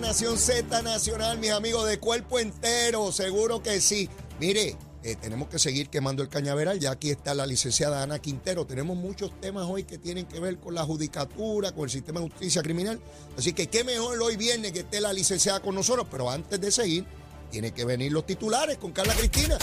Nación Z Nacional, mis amigos de cuerpo entero, seguro que sí. Mire, eh, tenemos que seguir quemando el cañaveral, ya aquí está la licenciada Ana Quintero. Tenemos muchos temas hoy que tienen que ver con la judicatura, con el sistema de justicia criminal. Así que qué mejor hoy viernes que esté la licenciada con nosotros, pero antes de seguir, tiene que venir los titulares con Carla Cristina.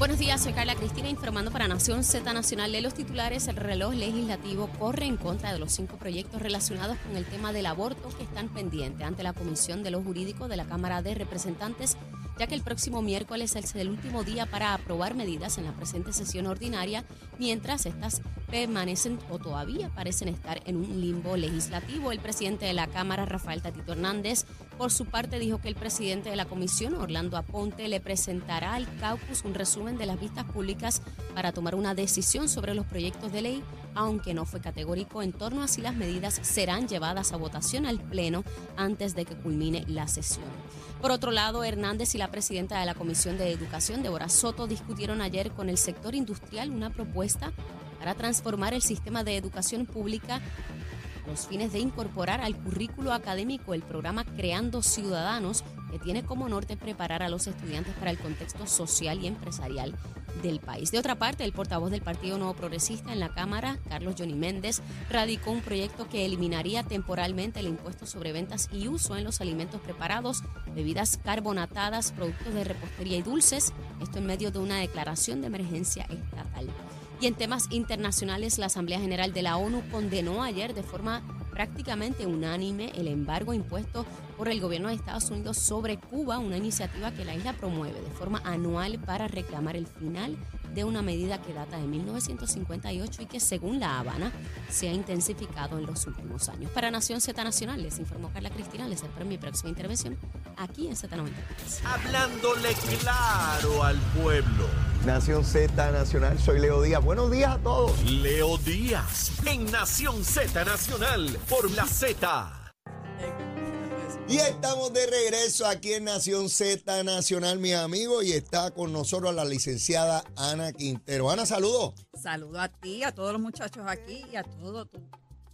Buenos días, soy Carla Cristina informando para Nación Z Nacional de los titulares. El reloj legislativo corre en contra de los cinco proyectos relacionados con el tema del aborto que están pendientes ante la Comisión de lo Jurídico de la Cámara de Representantes, ya que el próximo miércoles es el último día para aprobar medidas en la presente sesión ordinaria, mientras estas permanecen o todavía parecen estar en un limbo legislativo. El presidente de la Cámara, Rafael Tatito Hernández, por su parte dijo que el presidente de la Comisión, Orlando Aponte, le presentará al caucus un resumen de las vistas públicas para tomar una decisión sobre los proyectos de ley, aunque no fue categórico en torno a si las medidas serán llevadas a votación al Pleno antes de que culmine la sesión. Por otro lado, Hernández y la presidenta de la Comisión de Educación, Débora Soto, discutieron ayer con el sector industrial una propuesta para transformar el sistema de educación pública los fines de incorporar al currículo académico el programa Creando Ciudadanos, que tiene como norte preparar a los estudiantes para el contexto social y empresarial del país. De otra parte, el portavoz del Partido Nuevo Progresista en la Cámara, Carlos Johnny Méndez, radicó un proyecto que eliminaría temporalmente el impuesto sobre ventas y uso en los alimentos preparados, bebidas carbonatadas, productos de repostería y dulces, esto en medio de una declaración de emergencia estatal. Y en temas internacionales, la Asamblea General de la ONU condenó ayer de forma prácticamente unánime el embargo impuesto por el gobierno de Estados Unidos sobre Cuba, una iniciativa que la isla promueve de forma anual para reclamar el final de una medida que data de 1958 y que según La Habana se ha intensificado en los últimos años. Para Nación Z Nacional les informó Carla Cristina, les espero mi próxima intervención aquí en Z93. Hablándole claro al pueblo. Nación Z Nacional, soy Leo Díaz. Buenos días a todos. Leo Díaz en Nación Z Nacional por la Z. Y estamos de regreso aquí en Nación Z Nacional, mis amigos, y está con nosotros la licenciada Ana Quintero. Ana, saludos. Saludo a ti, a todos los muchachos aquí y a todo tu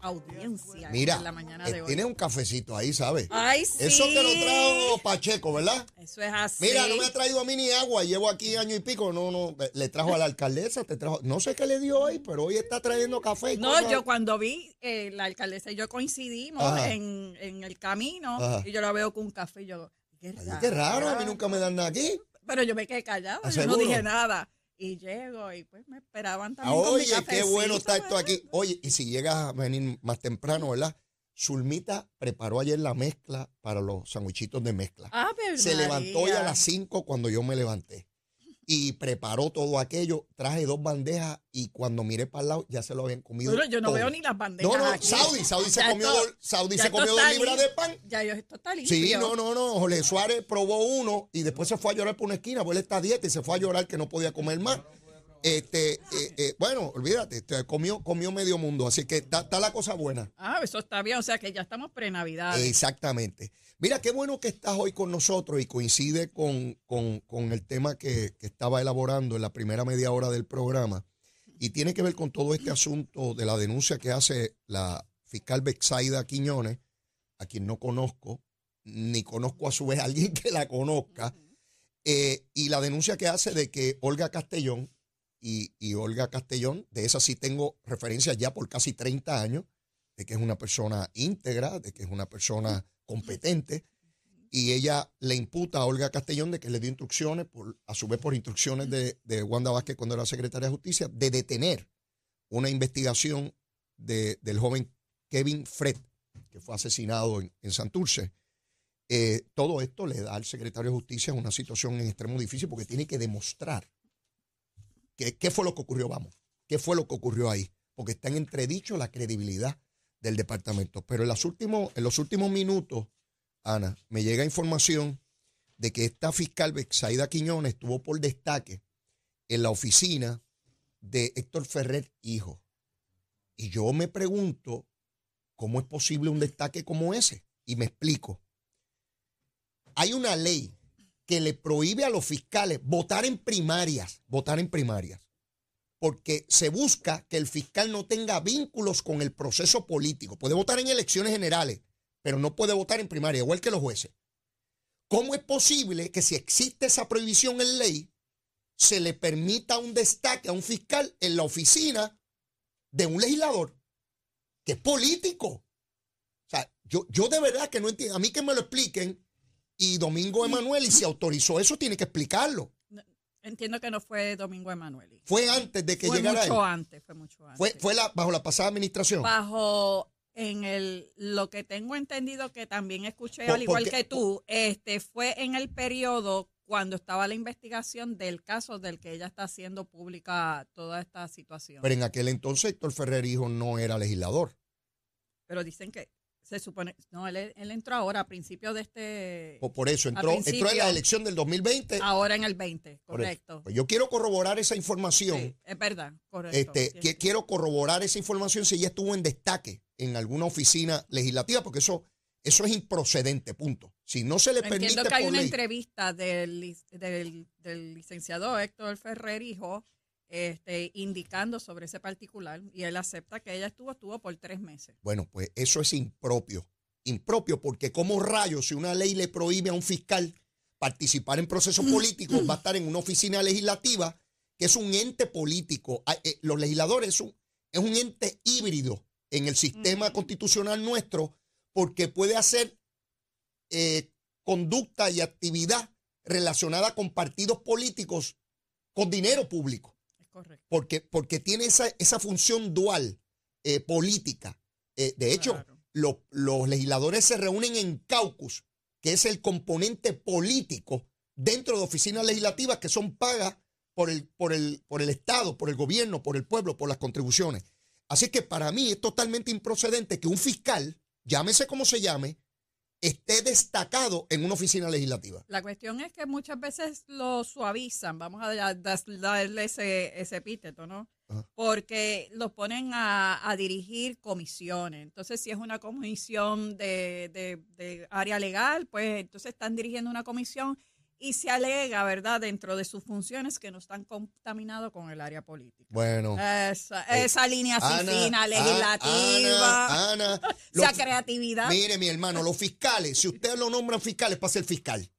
audiencia Mira, en la mañana eh, de hoy. tiene un cafecito ahí, ¿sabes? Ay, sí. Eso te lo trajo Pacheco, ¿verdad? Eso es así. Mira, no me ha traído a mí ni agua, llevo aquí año y pico, no, no, le trajo a la alcaldesa, te trajo, no sé qué le dio hoy, pero hoy está trayendo café. y No, cosas. yo cuando vi eh, la alcaldesa y yo coincidimos en, en el camino Ajá. y yo la veo con un café y yo, qué Ay, raro. qué raro, a mí nunca me dan nada aquí. Pero yo me quedé callada, ¿Ah, yo no dije nada. Y llego y pues me esperaban también con mi Oye, qué bueno está esto aquí. Oye, y si llegas a venir más temprano, ¿verdad? Zulmita preparó ayer la mezcla para los sandwichitos de mezcla. Ah, pero Se levantó ya a las 5 cuando yo me levanté. Y preparó todo aquello. Traje dos bandejas y cuando miré para el lado ya se lo habían comido. Bueno, yo no todo. veo ni las bandejas No, no, aquí. Saudi, Saudi se comió, esto- dos- Saudi se comió dos libras de pan. Ya yo, esto está limpio. Sí, no, no, no. Jorge Suárez probó uno y después se fue a llorar por una esquina, porque él está a dieta y se fue a llorar que no podía comer más. Este, eh, eh, bueno, olvídate, este, comió, comió medio mundo, así que está, está la cosa buena. Ah, eso está bien, o sea que ya estamos pre-navidad. Exactamente. Mira, qué bueno que estás hoy con nosotros y coincide con, con- con el tema que, que estaba elaborando en la primera media hora del programa. Y tiene que ver con todo este asunto de la denuncia que hace la fiscal Bexaida Quiñones, a quien no conozco, ni conozco a su vez a alguien que la conozca, eh, y la denuncia que hace de que Olga Castellón, y, Olga Castellón, de esa sí tengo referencias ya por casi 30 años, de que es una persona íntegra, de que es una persona competente, y ella le imputa a Olga Castellón de que le dio instrucciones, por, a su vez por instrucciones de, Wanda Vázquez cuando era secretaria de Justicia, de detener una investigación de- del joven Kevin Fred, que fue asesinado en, en Santurce. Eh, todo esto le da al secretario de Justicia una situación en extremo difícil porque tiene que demostrar que- qué fue lo que ocurrió, vamos, qué fue lo que ocurrió ahí, porque está en entredicho la credibilidad del departamento. Pero en, últimos, en los últimos minutos, Ana, me llega información de que esta fiscal Bexaida Quiñones estuvo por destaque en la oficina de Héctor Ferrer, hijo. Y yo me pregunto, ¿cómo es posible un destaque como ese? Y me explico. Hay una ley que le prohíbe a los fiscales votar en primarias, votar en primarias. porque se busca que el fiscal no tenga vínculos con el proceso político. Puede votar en elecciones generales, pero no puede votar en primaria, igual que los jueces. ¿Cómo es posible que si existe esa prohibición en ley, se le permita un destaque a un fiscal en la oficina de un legislador que es político? O sea, yo, yo de verdad que no entiendo. A mí que me lo expliquen. Y Domingo Emanuel, y si autorizó eso, tiene que explicarlo. Entiendo que no fue Domingo Emanuel. Fue antes de que fue llegara mucho él. antes, fue mucho antes. Fue, fue la, bajo la pasada administración. bajo en el lo que tengo entendido que también escuché Por- al igual porque- que tú, este fue en el periodo cuando estaba la investigación del caso del que ella está haciendo pública toda esta situación. Pero en aquel entonces Héctor Ferrer Hijo no era legislador. Pero dicen que se supone, no, él, él entró ahora a principios de este, Por, por eso entró, entró en la elección del 2020. ahora en el 20, Por eso. correcto. Pues yo quiero corroborar esa información. Sí, es verdad, correcto. Este, sí, que- sí. quiero corroborar esa información si ella estuvo en destaque en alguna oficina legislativa, porque eso, eso es improcedente, punto. Si no se le permite Entiendo que hay una ley- entrevista del, del, del licenciado Héctor Ferrer, hijo, este, indicando sobre ese particular, y él acepta que ella estuvo, estuvo por tres meses. Bueno, pues eso es impropio. Impropio porque como rayos si una ley le prohíbe a un fiscal participar en procesos políticos, va a estar en una oficina legislativa que es un ente político. Ah, eh, Los legisladores es un, es un ente híbrido en el sistema Ujú. constitucional nuestro porque puede hacer eh, conducta y actividad relacionada con partidos políticos con dinero público correcto. porque, porque tiene esa, esa función dual eh, política. Eh, de hecho, Claro. lo- los legisladores se reúnen en caucus, que es el componente político dentro de oficinas legislativas que son pagas por el, por el, por el Estado, por el gobierno, por el pueblo, por las contribuciones. Así que para mí es totalmente improcedente que un fiscal, llámese como se llame, esté destacado en una oficina legislativa. La cuestión es que muchas veces lo suavizan, vamos a da- da- darle ese, ese epíteto, ¿no? Ajá. Porque los ponen a, a dirigir comisiones. Entonces, si es una comisión de, de- de área legal, pues entonces están dirigiendo una comisión y se alega, ¿verdad?, dentro de sus funciones que no están contaminados con el área política. Bueno. Esa, Eh, línea así Ana, fina, legislativa, Ana, Ana, esa los- creatividad. Mire, mi hermano, los fiscales, si ustedes lo nombran fiscal, es para ser fiscal.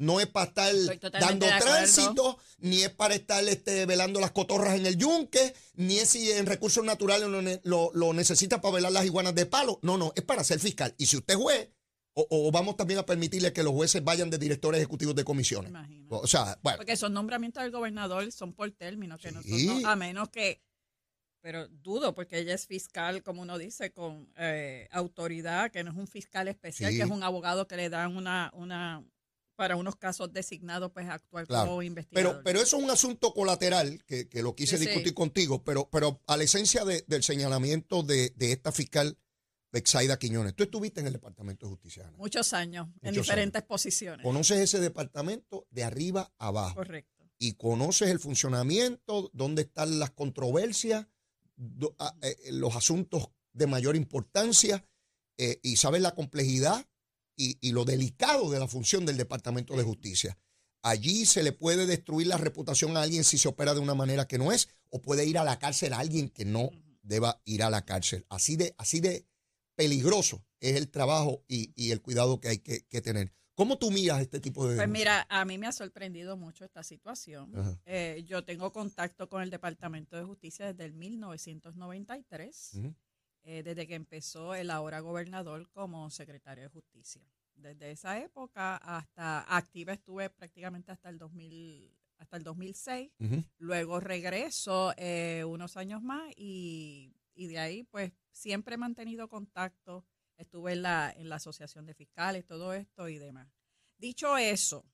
No es para estar dando tránsito, ni es para estar este, velando las cotorras en el yunque, ni es si en recursos naturales lo, lo- lo necesita para velar las iguanas de palo. No, no, es para ser fiscal. Y si usted juez, o, o vamos también a permitirle que los jueces vayan de directores ejecutivos de Me comisiones. imagino. O sea, bueno, Porque esos nombramientos del gobernador son por términos, que Sí. nosotros, a menos que, pero dudo, porque ella es fiscal, como uno dice, con eh, autoridad, que no es un fiscal especial, Sí. que es un abogado que le dan una, una, para unos casos designados, pues actuar Claro. como investigador. Pero, pero eso es un asunto colateral que, que lo quise Sí, sí. discutir contigo, pero, pero a la esencia de- del señalamiento de, de esta fiscal Bexaida Quiñones. Tú estuviste en el Departamento de Justicia. Ana. Muchos años, en diferentes posiciones. Conoces ese departamento de arriba a abajo Correcto. y conoces el funcionamiento, dónde están las controversias, do- a- eh, los asuntos de mayor importancia eh, y sabes la complejidad y, y lo delicado de la función del Departamento de Justicia. Allí se le puede destruir la reputación a alguien si se opera de una manera que no es, o puede ir a la cárcel a alguien que no deba ir a la cárcel. Así de, así de peligroso es el trabajo y, y el cuidado que hay que, que tener. ¿Cómo tú miras este tipo de... Pues denuncias? mira, a mí me ha sorprendido mucho esta situación. Eh, yo tengo contacto con el Departamento de Justicia desde el 1993. Ujú. eh, desde que empezó el ahora gobernador como secretario de justicia. Desde esa época hasta activa estuve prácticamente hasta el 2000, hasta el 2006. Ujú. Luego regreso eh, unos años más y, y de ahí pues siempre he mantenido contacto. Estuve en la, en la asociación de fiscales, todo esto y demás. Dicho eso,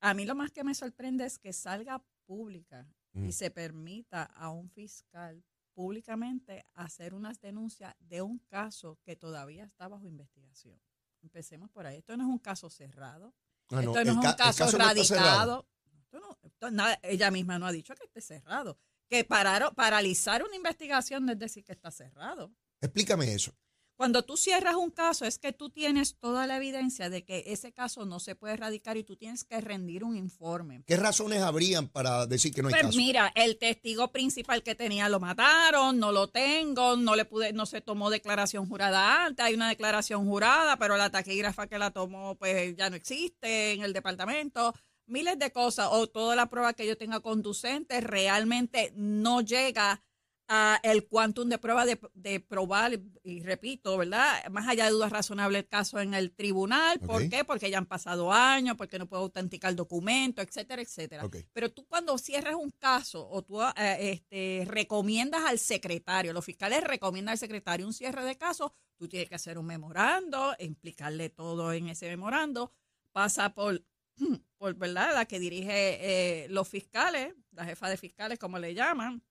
a mí lo más que me sorprende es que salga pública Mm. y se permita a un fiscal públicamente hacer unas denuncias de un caso que todavía está bajo investigación. Empecemos por ahí. Esto no es un caso cerrado. Ah, esto no el es un caso, no cerrado. radicado. Esto no- esto nada- ella misma no ha dicho que esté cerrado. Que pararon, paralizar una investigación no es decir que está cerrado. Explícame eso. Cuando tú cierras un caso es que tú tienes toda la evidencia de que ese caso no se puede erradicar y tú tienes que rendir un informe. ¿Qué razones habrían para decir que no hay Pues caso? mira, el testigo principal que tenía lo mataron, no lo tengo, no le pude, no se tomó declaración jurada antes, hay una declaración jurada, pero la taquígrafa que la tomó pues ya no existe en el departamento, miles de cosas, o toda la prueba que yo tenga conducente realmente no llega a el quantum de prueba de, de probar, y repito, ¿verdad? Más allá de dudas razonables el caso en el tribunal. ¿Por qué? Porque ya han pasado años, porque no puedo autenticar documentos, etcétera, etcétera. Pero tú cuando cierres un caso o tú eh, este, recomiendas al secretario, los fiscales recomiendan al secretario un cierre de caso, tú tienes que hacer un memorando, explicarle todo en ese memorando, pasa por, por ¿verdad? La que dirige eh, los fiscales, la jefa de fiscales, como le llaman,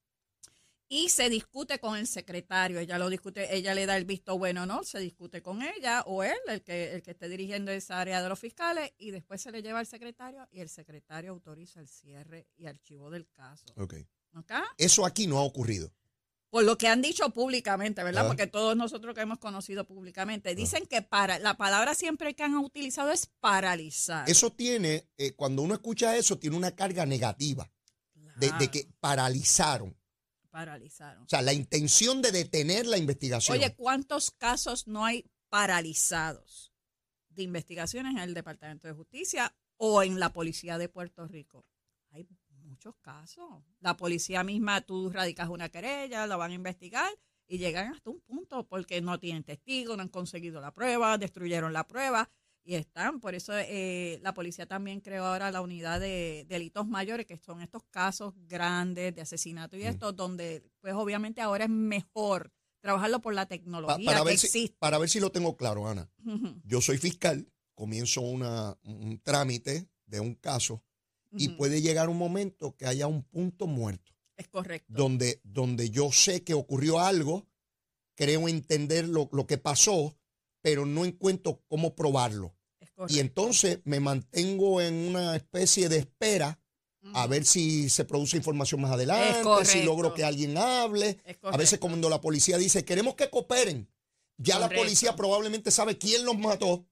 y se discute con el secretario. Ella lo discute, ella le da el visto bueno o no, se discute con ella o él, el que, el que esté dirigiendo esa área de los fiscales, y después se le lleva al secretario y el secretario autoriza el cierre y archivo del caso. Ok. ¿Ok? Eso aquí no ha ocurrido. Por lo que han dicho públicamente, ¿verdad? Ah. Porque todos nosotros que hemos conocido públicamente dicen que para la palabra siempre que han utilizado es paralizar. Eso tiene, eh, cuando uno escucha eso, tiene una carga negativa de, de Claro, que paralizaron. paralizaron. O sea, la intención de detener la investigación. Oye, ¿cuántos casos no hay paralizados de investigaciones en el Departamento de Justicia o en la Policía de Puerto Rico? Hay muchos casos. La policía misma, tú radicas una querella, la van a investigar y llegan hasta un punto porque no tienen testigos, no han conseguido la prueba, destruyeron la prueba y están. Por eso eh, la policía también creó ahora la unidad de delitos mayores, que son estos casos grandes de asesinato y esto, donde pues obviamente ahora es mejor trabajarlo por la Pa- tecnología para, que ver si, para ver si lo tengo claro, Ana. Yo soy fiscal, comienzo una, un trámite de un caso y puede llegar un momento que haya un punto muerto, Es correcto. donde, donde yo sé que ocurrió algo, creo entender lo, lo que pasó, pero no encuentro cómo probarlo. es correcto. Y entonces me mantengo en una especie de espera a ver si se produce información más adelante, si logro que alguien hable. A veces cuando la policía dice, queremos que cooperen, ya la policía probablemente sabe quién los mató,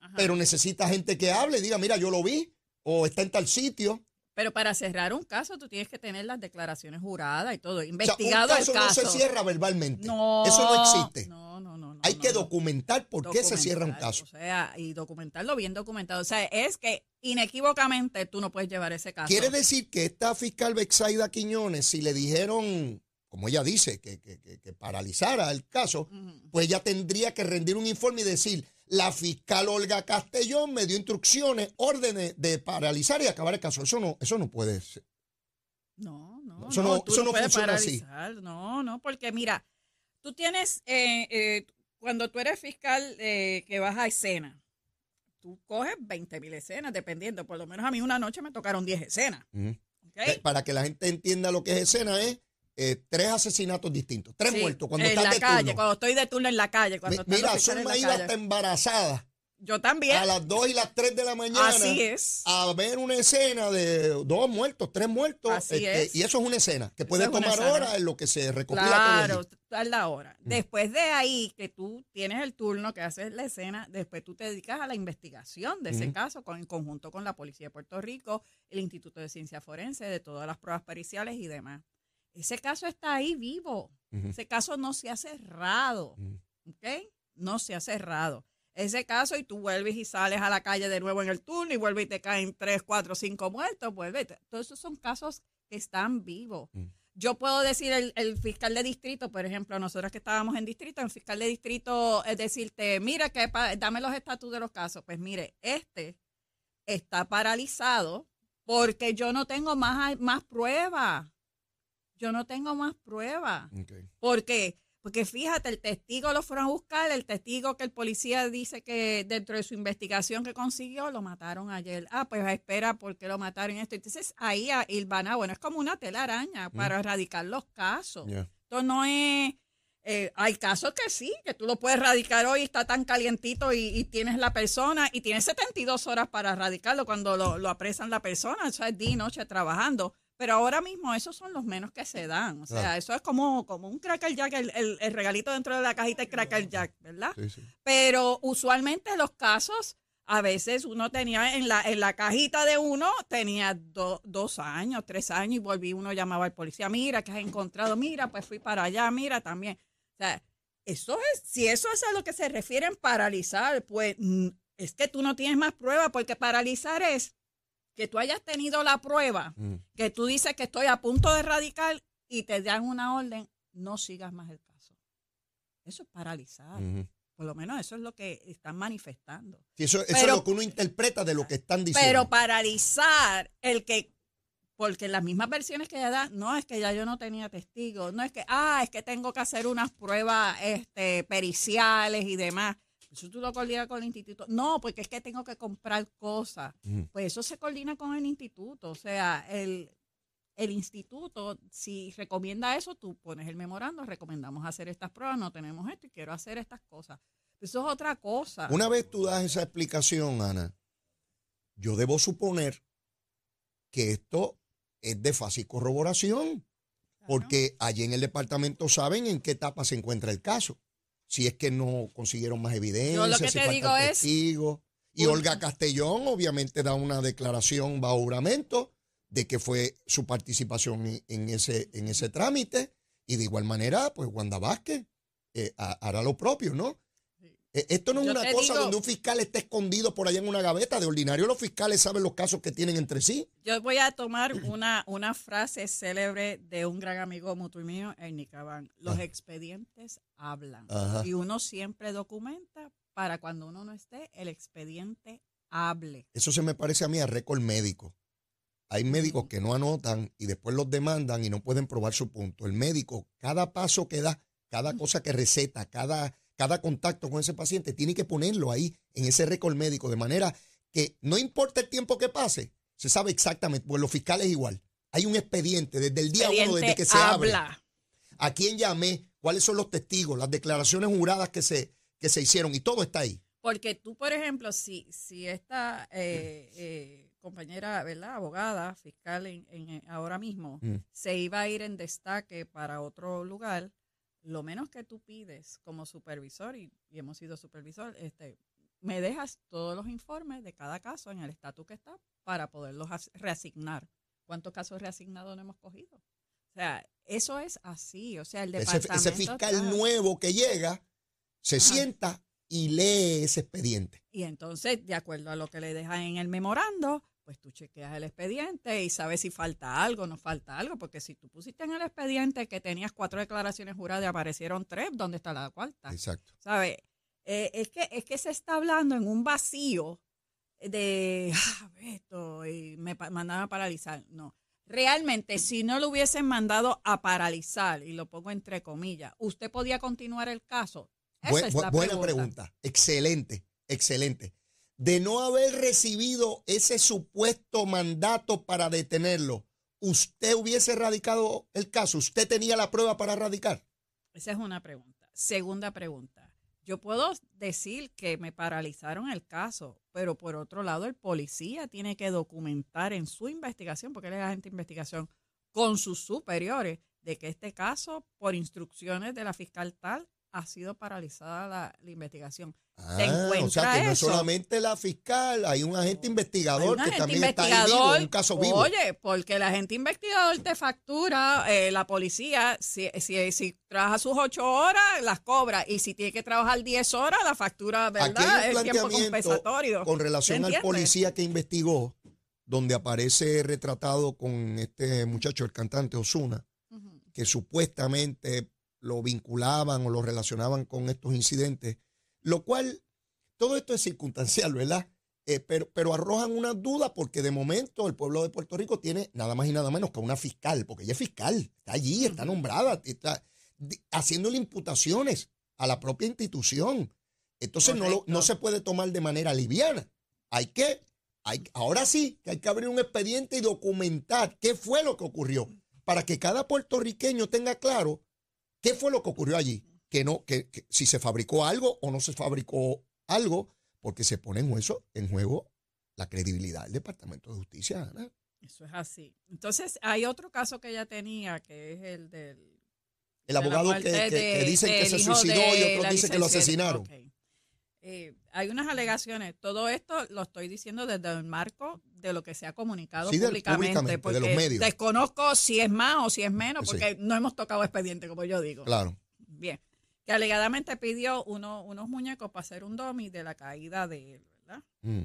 Ajá. pero necesita gente que hable y diga, mira, yo lo vi, o está en tal sitio. Pero para cerrar un caso, tú tienes que tener las declaraciones juradas y todo. O sea, Investigado un caso el caso. no se cierra verbalmente. No, Eso no existe. No, no, no. no, Hay no, que documentar por qué se cierra un caso. O sea, y documentarlo bien documentado. O sea, es que inequívocamente tú no puedes llevar ese caso. Quiere decir que esta fiscal Bexaida Quiñones, si le dijeron, como ella dice, que, que- que- que paralizara el caso, pues ella tendría que rendir un informe y decir, la fiscal Olga Castellón me dio instrucciones, órdenes de paralizar y acabar el caso. Eso no, eso no puede ser. No, no, Eso no- tú eso no puedes funciona así. No, no, porque mira, tú tienes, eh, eh, cuando tú eres fiscal eh, que vas a escena, tú coges 20 mil escenas, dependiendo. Por lo menos a mí una noche me tocaron 10 escenas. Ujú. ¿ok? Eh, Para que la gente entienda lo que es escena, es eh, tres asesinatos distintos, tres Sí, muertos cuando en estás la de calle, turno. cuando estoy de turno en la calle. Mi- Cuando están Mira, Zulma iba hasta embarazada Yo también. a las 2 y las 3 de la mañana Así es. a ver una escena de dos muertos, tres muertos. Así este, es. Y eso es una escena que puede tomar horas en lo que se recopila Claro, tarda hora. Mm. Después de ahí, que tú tienes el turno, que haces la escena, después tú te dedicas a la investigación de ese caso con, en conjunto con la Policía de Puerto Rico, el Instituto de Ciencia Forense, de todas las pruebas periciales y demás. Ese caso está ahí vivo. Ese caso no se ha cerrado. ¿Ok? No se ha cerrado. Ese caso y tú vuelves y sales a la calle de nuevo en el turno y vuelves y te caen tres, cuatro, cinco muertos, vuelve. Todos esos son casos que están vivos. Yo puedo decir, el, el fiscal de distrito, por ejemplo, nosotros que estábamos en distrito, el fiscal de distrito es decirte, mira, que dame los estatus de los casos. Pues mire, este está paralizado porque yo no tengo más, más pruebas. Yo no tengo más pruebas. Ok. ¿Por qué? Porque fíjate, el testigo lo fueron a buscar, el testigo que el policía dice que dentro de su investigación que consiguió, lo mataron ayer. Ah, pues espera, ¿por qué lo mataron esto? Entonces ahí a Ilvana, bueno, es como una telaraña para erradicar los casos. Esto no es... eh, hay casos que sí, que tú lo puedes radicar hoy, está tan calientito y, y tienes la persona y tienes 72 horas para radicarlo cuando lo, lo apresan la persona, eso es día y noche trabajando. Pero ahora mismo esos son los menos que se dan. O sea, Claro. eso es como, como un Cracker Jack, el, el- el regalito dentro de la cajita de Cracker Jack, ¿verdad? Sí, sí. Pero usualmente los casos, a veces uno tenía en la, en la cajita de uno, tenía do- dos años, tres años, y volví, uno llamaba al policía, mira, que has encontrado? Mira, pues fui para allá, mira también. O sea, eso es, si eso es a lo que se refieren paralizar, pues mm, es que tú no tienes más prueba, porque paralizar es que tú hayas tenido la prueba, Mm. que tú dices que estoy a punto de radical y te dan una orden, no sigas más el caso. Eso es paralizar. Por lo menos eso es lo que están manifestando. Sí, eso, eso Pero- es lo que uno interpreta de lo que están diciendo. Pero paralizar el que, porque las mismas versiones que ella da, no es que ya yo no tenía testigos, no es que, ah, es que tengo que hacer unas pruebas este, periciales y demás. Eso tú lo coordinas con el instituto. No, porque es que tengo que comprar cosas. Pues eso se coordina con el instituto. O sea, el, el instituto, si recomienda eso, tú pones el memorando, recomendamos hacer estas pruebas, no tenemos esto y quiero hacer estas cosas. Eso es otra cosa. Una vez tú das esa explicación, Ana, yo debo suponer que esto es de fácil corroboración, porque allí en el departamento saben en qué etapa se encuentra el caso. Si es que no consiguieron más evidencia, Yo lo que si te digo es-. Y Olga Castellón obviamente da una declaración bajo juramento de que fue su participación en, ese, en ese trámite. Y de igual manera, pues Wanda Vázquez eh, ha- hará lo propio, ¿no? Eh, Esto no es Yo una cosa digo- donde un fiscal esté escondido por allá en una gaveta. De ordinario, los fiscales saben los casos que tienen entre sí. Yo voy a tomar una, una frase célebre de un gran amigo mutuo mío, Ernie Cabán. Los Ajá. expedientes hablan. Ajá. Y uno siempre documenta para cuando uno no esté, el expediente hable. Eso se me parece a mí a récord médico. Hay médicos que no anotan y después los demandan y no pueden probar su punto. El médico, cada paso que da, cada cosa que receta, cada, cada contacto con ese paciente, tiene que ponerlo ahí en ese récord médico, de manera que no importa el tiempo que pase, se sabe exactamente, pues los fiscales igual. Hay un expediente desde el día uno, desde que se abre. habla. a quién llamé, cuáles son los testigos, las declaraciones juradas que se, que se hicieron y todo está ahí. Porque tú, por ejemplo, si, si esta eh, eh, compañera, ¿verdad? Abogada, fiscal en, en- ahora mismo, Mm. se iba a ir en destaque para otro lugar, lo menos que tú pides como supervisor, y, y hemos sido supervisor, este, me dejas todos los informes de cada caso en el estatus que está para poderlos as- reasignar. ¿Cuántos casos reasignados no hemos cogido? O sea, eso es así. O sea, el Ese, departamento... ese fiscal está- nuevo que llega, se Ajá. sienta y lee ese expediente. Y entonces, de acuerdo a lo que le dejan en el memorando, pues tú chequeas el expediente y sabes si falta algo no falta algo, porque si tú pusiste en el expediente que tenías cuatro declaraciones juradas y aparecieron tres, ¿dónde está la cuarta? Exacto. ¿Sabes? Eh, es, que, es que se está hablando en un vacío de, ah, esto, y me mandaron a paralizar. No. Realmente, si no lo hubiesen mandado a paralizar, y lo pongo entre comillas, ¿usted podía continuar el caso? Esa Bu- es bu- la buena pregunta. Excelente, excelente. De no haber recibido ese supuesto mandato para detenerlo, ¿usted hubiese radicado el caso? ¿Usted tenía la prueba para radicar? Esa es una pregunta. Segunda pregunta. Yo puedo decir que me paralizaron el caso, pero por otro lado el policía tiene que documentar en su investigación, porque él es agente de investigación, con sus superiores, de que este caso, por instrucciones de la fiscal tal, ha sido paralizada la, la investigación. Ah, Se o sea que no es solamente la fiscal, hay un agente investigador un que también está ahí vivo, en un caso vivo. Oye, porque el agente investigador te factura, eh, la policía, si, si, si trabaja sus ocho horas, las cobra. Y si tiene que trabajar diez horas, la factura, ¿verdad? El tiempo compensatorio. con relación al policía que investigó, donde aparece retratado con este muchacho, el cantante Osuna, que supuestamente lo vinculaban o lo relacionaban con estos incidentes, lo cual, todo esto es circunstancial, ¿verdad? Eh, pero, pero arrojan una duda porque de momento el pueblo de Puerto Rico tiene nada más y nada menos que una fiscal, porque ella es fiscal, está allí, está nombrada, está haciéndole imputaciones a la propia institución. Entonces no, lo- no se puede tomar de manera liviana. Hay que, hay, ahora sí, que hay que abrir un expediente y documentar qué fue lo que ocurrió, para que cada puertorriqueño tenga claro qué fue lo que ocurrió allí, que no, que, que si se fabricó algo o no se fabricó algo, porque se pone en juego, en juego la credibilidad del Departamento de Justicia, Ana. Eso es así. Entonces, hay otro caso que ella tenía, que es el del... El de abogado que, que- que de- dicen que se suicidó y otros dicen que lo asesinaron. Eh, hay unas alegaciones. Todo esto lo estoy diciendo desde el marco de lo que se ha comunicado Sí, públicamente. públicamente, de porque los medios. Desconozco si es más o si es menos, Sí. porque no hemos tocado expediente, como yo digo. Claro. Bien. Que alegadamente pidió uno- unos muñecos para hacer un domi de la caída de él, ¿verdad? Mm.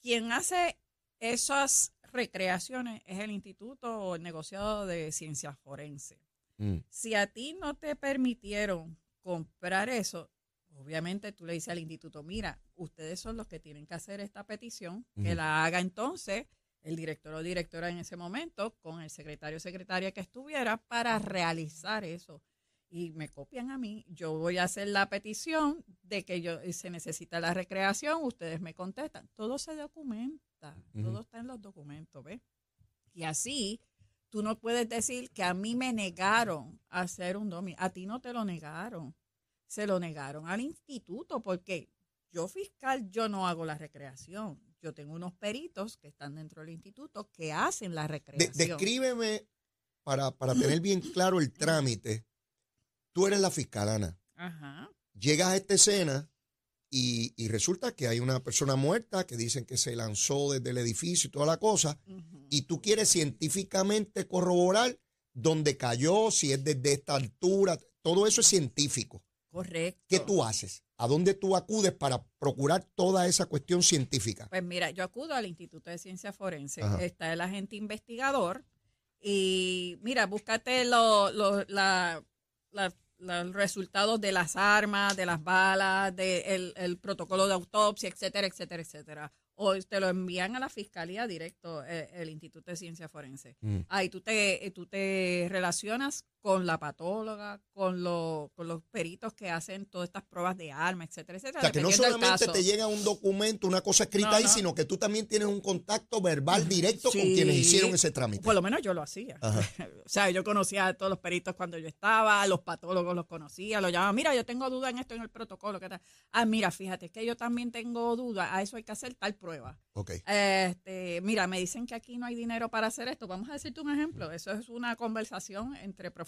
Quien hace esas recreaciones es el Instituto o el negociado de ciencias forenses. Mm. Si a ti no te permitieron comprar eso, obviamente tú le dices al instituto, mira, ustedes son los que tienen que hacer esta petición, que la haga entonces el director o directora en ese momento con el secretario o secretaria que estuviera para realizar eso. Y me copian a mí, yo voy a hacer la petición de que yo se necesita la recreación, ustedes me contestan. Todo se documenta, todo está en los documentos, ¿ves? Y así tú no puedes decir que a mí me negaron hacer un domi. A ti no te lo negaron. Se lo negaron al instituto porque yo fiscal, yo no hago la recreación. Yo tengo unos peritos que están dentro del instituto que hacen la De- recreación. descríbeme, para, para tener bien claro el trámite, tú eres la fiscal, Ana. Ajá. Llegas a esta escena y, y resulta que hay una persona muerta que dicen que se lanzó desde el edificio y toda la cosa, y tú quieres científicamente corroborar dónde cayó, si es desde esta altura, todo eso es científico. Correcto. ¿Qué tú haces? ¿A dónde tú acudes para procurar toda esa cuestión científica? Pues mira, yo acudo al Instituto de Ciencias Forenses. Ajá. Está el agente investigador. Y mira, búscate lo- lo- la- la- los resultados de las armas, de las balas, del el protocolo de autopsia, etcétera, etcétera, etcétera. O te lo envían a la fiscalía directo, eh, el Instituto de Ciencias Forenses. Mm. Ahí tú te, tú te relacionas con la patóloga, con, lo- con los peritos que hacen todas estas pruebas de armas, etcétera, etcétera. O sea, que no solamente te llega un documento, una cosa escrita No, ahí, no. sino que tú también tienes un contacto verbal directo con quienes hicieron ese trámite. Por lo menos yo lo hacía. Ajá. o sea, yo conocía a todos los peritos cuando yo estaba, los patólogos los conocía, los llamaba, mira, yo tengo duda en esto, en el protocolo. ¿qué tal? Ah, mira, fíjate, es que yo también tengo duda, a eso hay que hacer tal prueba. Ok. Este, mira, me dicen que aquí no hay dinero para hacer esto. Vamos a decirte un ejemplo. Eso es una conversación entre profesionales.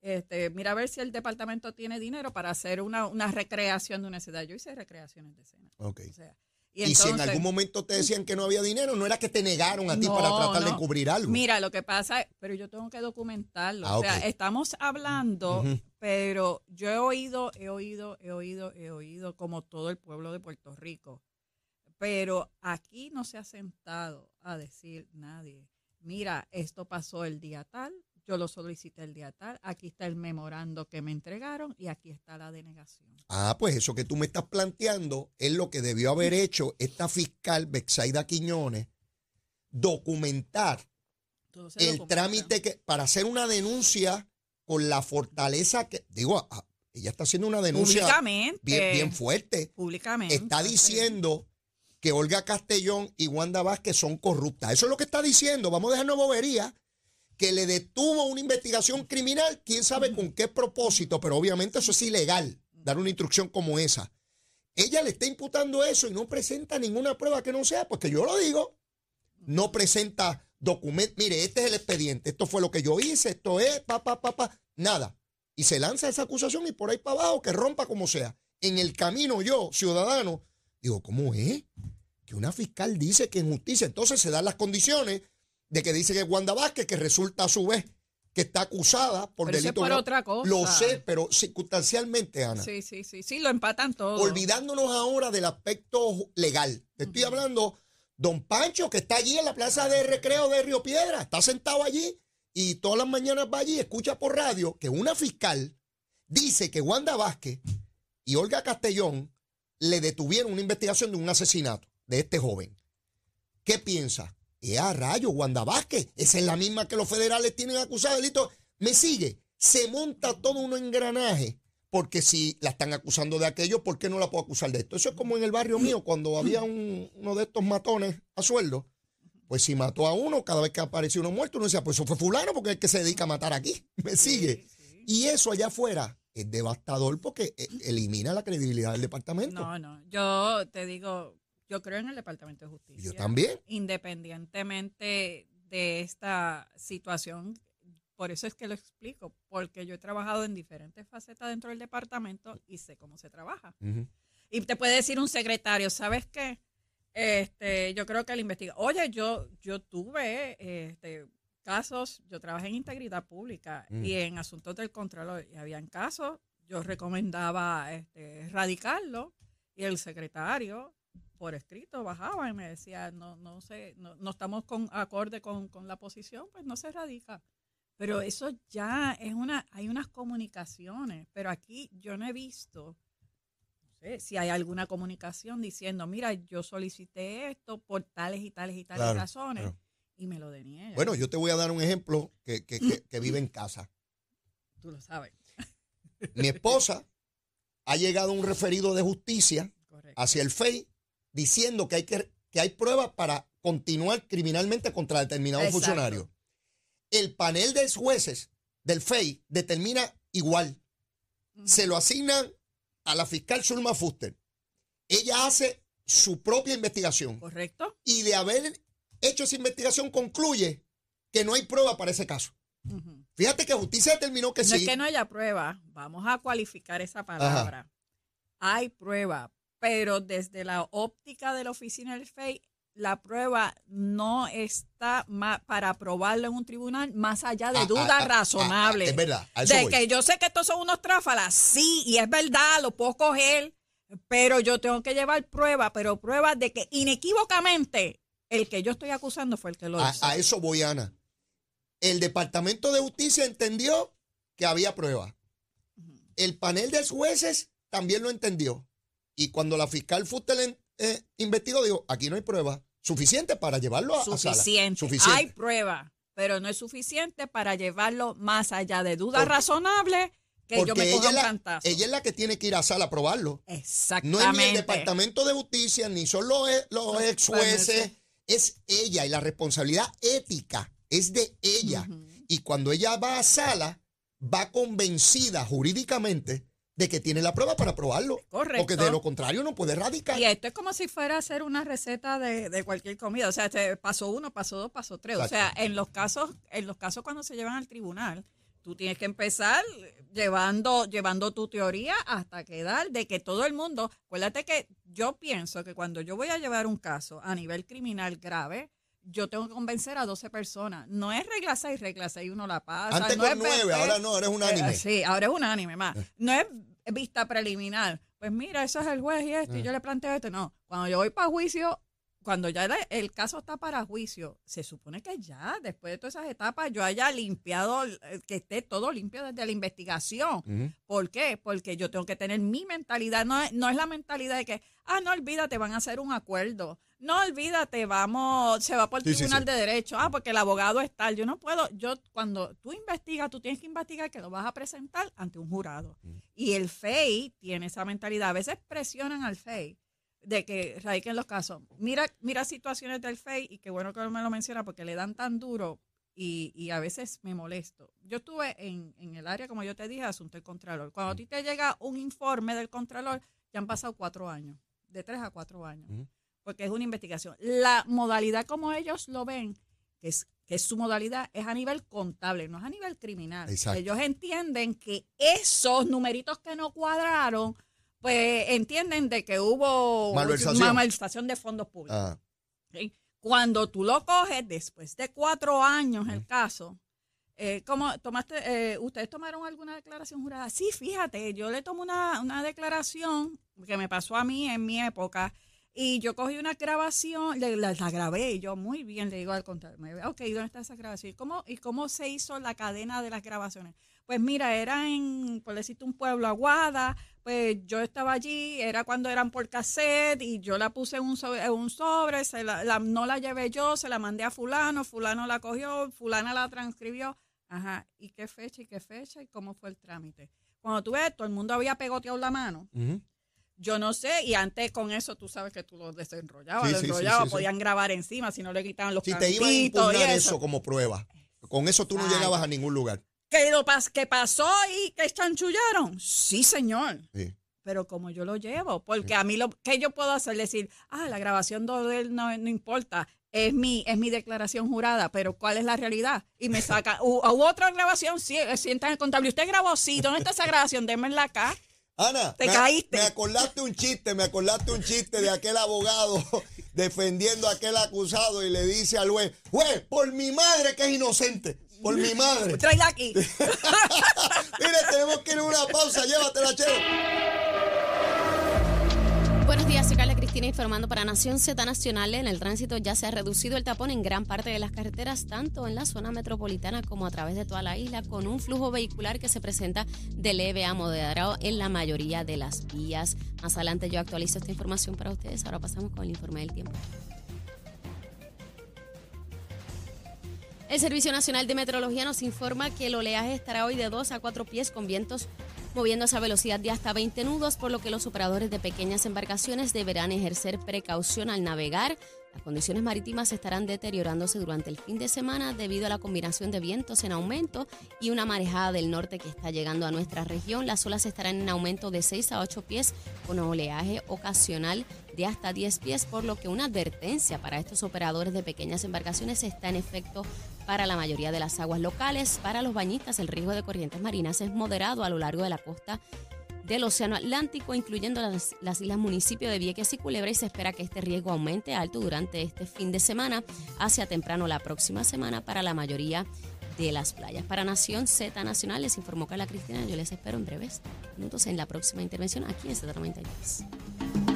Este, mira a ver si el departamento tiene dinero para hacer una, una recreación de una ciudad. Yo hice recreaciones de escena. Ok. O sea, Y, y, si en algún momento te decían que no había dinero, no era que te negaron a ti No, para tratar de cubrir algo. Mira, lo que pasa es, pero yo tengo que documentarlo. Ah, o sea, estamos hablando, pero yo he oído, he oído, he oído, he oído como todo el pueblo de Puerto Rico. Pero aquí no se ha sentado a decir nadie, mira, esto pasó el día tal, yo lo solicité el día tal, aquí está el memorando que me entregaron y aquí está la denegación. Ah, pues eso que tú me estás planteando es lo que debió haber hecho esta fiscal Bexaida Quiñones, documentar el documenta. trámite que para hacer una denuncia con la fortaleza que digo, ah, ella está haciendo una denuncia Públicamente. bien, bien fuerte. Públicamente. Está diciendo que Olga Castellón y Wanda Vázquez son corruptas. Eso es lo que está diciendo. Vamos a dejarnos bobería. Que le detuvo una investigación criminal, quién sabe con qué propósito, pero obviamente eso es ilegal, dar una instrucción como esa. Ella le está imputando eso y no presenta ninguna prueba que no sea, porque yo lo digo, no presenta documento. Mire, este es el expediente, esto fue lo que yo hice, esto es, pa, pa, pa, pa, nada. Y se lanza esa acusación y por ahí para abajo, que rompa como sea. En el camino yo, ciudadano, digo, ¿cómo es? Que una fiscal dice que en justicia, entonces se dan las condiciones de que dice que es Wanda Vázquez, que resulta a su vez que está acusada por Pero eso es delito. por grave. otra cosa. Lo sé, pero circunstancialmente, Ana. Sí, sí, sí, sí, lo empatan todo. Olvidándonos ahora del aspecto legal. Te estoy hablando, don Pancho, que está allí en la plaza de recreo de Río Piedra, está sentado allí y todas las mañanas va allí, escucha por radio que una fiscal dice que Wanda Vázquez y Olga Castellón le detuvieron una investigación de un asesinato de este joven. ¿Qué piensa? ¡Eh, a rayo, Wanda Vázquez! Esa es la misma que los federales tienen acusado de delito. ¿Me sigue? Se monta todo un engranaje. Porque si la están acusando de aquello, ¿por qué no la puedo acusar de esto? Eso es como en el barrio mío, cuando había un- uno de estos matones a sueldo. Pues si mató a uno, cada vez que aparecía uno muerto, uno decía, pues eso fue fulano, porque es el que se dedica a matar aquí. ¿Me sigue? Sí, sí. Y eso allá afuera es devastador porque eh, elimina la credibilidad del departamento. No, no. Yo te digo Yo creo en el Departamento de Justicia. Yo también. Independientemente de esta situación, por eso es que lo explico, porque yo he trabajado en diferentes facetas dentro del departamento y sé cómo se trabaja. Y te puede decir un secretario, ¿sabes qué? Este, yo creo que el investiga. Oye, yo, yo tuve este, casos, yo trabajé en integridad pública Mm. y en asuntos del control, y habían casos, yo recomendaba este, erradicarlo y el secretario por escrito bajaba y me decía, no, no sé, no, no estamos con acorde con, con la posición, pues no se erradica. Pero eso ya es una, hay unas comunicaciones, pero aquí yo no he visto no sé, si hay alguna comunicación diciendo, mira, yo solicité esto por tales y tales y tales Claro, razones claro. y me lo deniegan. Bueno, yo te voy a dar un ejemplo que, que- que- que vive en casa. tú lo sabes. Mi esposa ha llegado un referido de justicia Correcto. hacia el FEI diciendo que hay, que, que hay pruebas para continuar criminalmente contra determinado Exacto. funcionario. El panel de jueces del FEI determina igual. Se lo asignan a la fiscal Zulma Fuster. Ella hace su propia investigación Correcto. y de haber hecho esa investigación concluye que no hay prueba para ese caso. Fíjate que justicia determinó que No sí. es que no haya prueba, vamos a cualificar esa palabra. Hay prueba, pero desde la óptica de la oficina del FEI, la prueba no está para aprobarlo en un tribunal más allá de Ah, ah, ah, razonable. ah, es verdad, de voy. que yo sé que estos son unos tráfalas, sí, y es verdad, lo puedo coger, pero yo tengo que llevar prueba, pero prueba de que inequívocamente el que yo estoy acusando fue el que lo hizo. a eso voy, Ana. El Departamento de Justicia entendió que había prueba. El panel de jueces también lo entendió. Y cuando la fiscal Fuster eh, investigó, dijo, aquí no hay prueba suficiente para llevarlo a, a sala. suficiente. Suficiente. Hay prueba, pero no es suficiente para llevarlo más allá de duda Porque- razonable que yo me ella coja es, un la, cantazo. ella es la que tiene que ir a sala a probarlo. No Exactamente. es ni el Departamento de Justicia, ni son los, e- los ex jueces, es ella y la responsabilidad ética es de ella. Y cuando ella va a sala, va convencida jurídicamente de que tiene la prueba para probarlo. Correcto. Porque de lo contrario no puede radicar. Y esto es como si fuera a hacer una receta de, de cualquier comida. O sea, este, paso uno, paso dos, paso tres. O sea, en los casos, en los casos cuando se llevan al tribunal, tú tienes que empezar llevando, llevando tu teoría hasta quedar de que todo el mundo, acuérdate que yo pienso que cuando yo voy a llevar un caso a nivel criminal grave, yo tengo que convencer a 12 personas. No es regla 6, regla 6 uno la pasa. Antes no con es ahora no, ahora es unánime. eh, sí, ahora es unánime más. No es vista preliminar. Pues mira, eso es el juez y esto, y Ah. yo le planteo esto. No, cuando yo voy para juicio, cuando ya el, el caso está para juicio, se supone que ya, después de todas esas etapas, yo haya limpiado, eh, que esté todo limpio desde la investigación. ¿Por qué? Porque yo tengo que tener mi mentalidad. No es, no es la mentalidad de que, ah, no olvídate, van a hacer un acuerdo. No olvídate, vamos, se va por el Sí, tribunal sí. de derecho. Ah, porque el abogado es tal. Yo no puedo, yo cuando tú investigas, tú tienes que investigar que lo vas a presentar ante un jurado. Y el FEI tiene esa mentalidad. A veces presionan al FEI de que radiquen los casos. Mira, mira situaciones del FEI y qué bueno que me lo menciona porque le dan tan duro y, y a veces me molesto. Yo estuve en, en el área, como yo te dije, asunto del Contralor. Cuando a ti te llega un informe del Contralor, ya han pasado cuatro años, de tres a cuatro años, porque es una investigación. La modalidad como ellos lo ven, que es, que es su modalidad, es a nivel contable, no es a nivel criminal. Exacto. Ellos entienden que esos numeritos que no cuadraron, pues entienden de que hubo Malversación. malversación de fondos públicos. Ah. Cuando tú lo coges después de cuatro años el caso, eh, ¿cómo tomaste, eh, ¿ustedes tomaron alguna declaración jurada? Sí, fíjate, yo le tomo una, una declaración que me pasó a mí en mi época y yo cogí una grabación, le- la, la grabé y yo muy bien le digo al contador, me dice, ok, ¿dónde está esa grabación? ¿Y cómo, ¿Y cómo se hizo la cadena de las grabaciones? Pues mira, era en, por decirte, un pueblo Aguada, pues yo estaba allí, era cuando eran por cassette y yo la puse en un sobre, en un sobre se la, la- no la llevé yo, se la mandé a fulano, fulano la cogió, fulana la transcribió. Ajá, ¿y qué fecha y qué fecha y cómo fue el trámite? Cuando tú ves, todo el mundo había pegoteado la mano. Yo no sé, y antes con eso tú sabes que tú lo desenrollabas, Sí, lo enrollabas, sí, sí. podían grabar encima si no le quitaban los Si te iban a impugnar eso. eso como prueba, con eso tú no llegabas a ningún lugar. ¿Que, lo pas- que pasó y que chanchullaron? Sí, señor. Sí. pero como yo lo llevo, porque a mí lo que yo puedo hacer decir, ah, la grabación de él no, no importa, es mi, es mi declaración jurada, pero ¿cuál es la realidad? Y me saca, u, u otra grabación, sí, eh, sientan el contable. ¿Usted grabó? Sí, ¿dónde está esa grabación? Démenla acá. Ana, Te me, caíste. me acordaste un chiste, me acordaste un chiste de aquel abogado defendiendo a aquel acusado y le dice al juez, juez, por mi madre que es inocente, por mi madre. Tráela aquí. Mire, tenemos que ir a una pausa, llévatela, chero. Buenos días, soy Carla Cristina informando para Nación Z Nacional. En el tránsito ya se ha reducido el tapón en gran parte de las carreteras, tanto en la zona metropolitana como a través de toda la isla, con un flujo vehicular que se presenta de leve a moderado en la mayoría de las vías. Más adelante yo actualizo esta información para ustedes. Ahora pasamos con el informe del tiempo. El Servicio Nacional de Meteorología nos informa que el oleaje estará hoy de 2 a 4 pies con vientos moviéndose a velocidad de hasta 20 nudos, por lo que los operadores de pequeñas embarcaciones deberán ejercer precaución al navegar. Las condiciones marítimas estarán deteriorándose durante el fin de semana debido a la combinación de vientos en aumento y una marejada del norte que está llegando a nuestra región. Las olas estarán en aumento de 6 a 8 pies con oleaje ocasional de hasta 10 pies, por lo que una advertencia para estos operadores de pequeñas embarcaciones está en efecto para la mayoría de las aguas locales. Para los bañistas, el riesgo de corrientes marinas es moderado a lo largo de la costa del Océano Atlántico, incluyendo las, las islas municipios de Vieques y Culebra, y se espera que este riesgo aumente alto durante este fin de semana, hacia temprano la próxima semana para la mayoría de las playas. Para Nación Z Nacional les informó Carla Cristina. Yo les espero en breves minutos en la próxima intervención aquí en Z93.